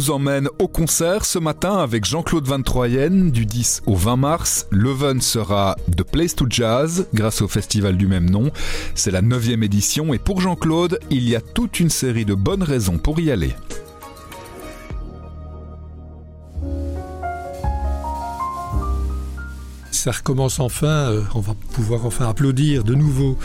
vous emmène au concert ce matin avec Jean-Claude Van Troyen du 10 au 20 mars. Leven sera The Place to Jazz grâce au festival du même nom. C'est la neuvième édition et pour Jean-Claude, il y a toute une série de bonnes raisons pour y aller. Ça recommence enfin, euh, on va pouvoir enfin applaudir de nouveau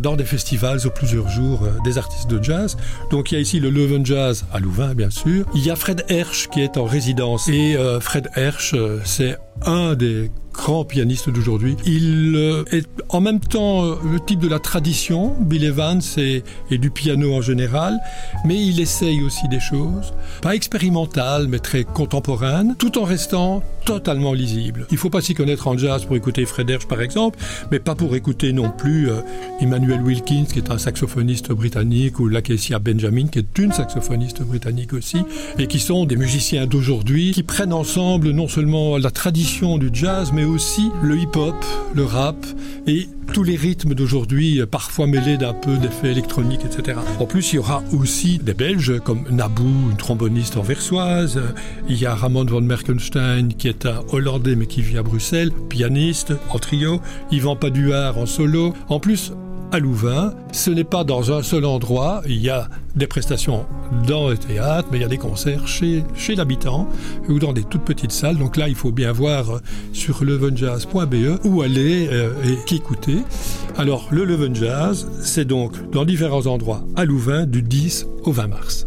dans des festivals sur plusieurs jours euh, des artistes de jazz. Donc il y a ici le Leuven Jazz à Louvain bien sûr. Il y a Fred Hersch qui est en résidence et euh, Fred Hersch c'est un des grands pianistes d'aujourd'hui. Il est en même temps le type de la tradition, Bill Evans et, et, du piano en général, mais il essaye aussi des choses, pas expérimentales, mais très contemporaines, tout en restant totalement lisible. Il faut pas s'y connaître en jazz pour écouter Fred Hersch par exemple, mais pas pour écouter non plus euh, Emmanuel Wilkins qui est un saxophoniste britannique ou Lakesia Benjamin qui est une saxophoniste britannique aussi et qui sont des musiciens d'aujourd'hui qui prennent ensemble non seulement la tradition du jazz mais aussi le hip-hop, le rap et tous les rythmes d'aujourd'hui, euh, parfois mêlés d'un peu d'effets électroniques, etc. En plus, il y aura aussi des Belges comme Nabou, une tromboniste anversoise. Il y a Ramon von Merkenstein, qui est un Hollandais mais qui vit à Bruxelles, pianiste en trio. Yvan Paduard en solo. En plus, à Louvain. Ce n'est pas dans un seul endroit. Il y a des prestations dans le théâtre, mais il y a des concerts chez, chez l'habitant ou dans des toutes petites salles. Donc là, il faut bien voir sur levenjazz.be où aller euh, et qu'écouter. Alors, le Leven Jazz, c'est donc dans différents endroits à Louvain du 10 au 20 mars.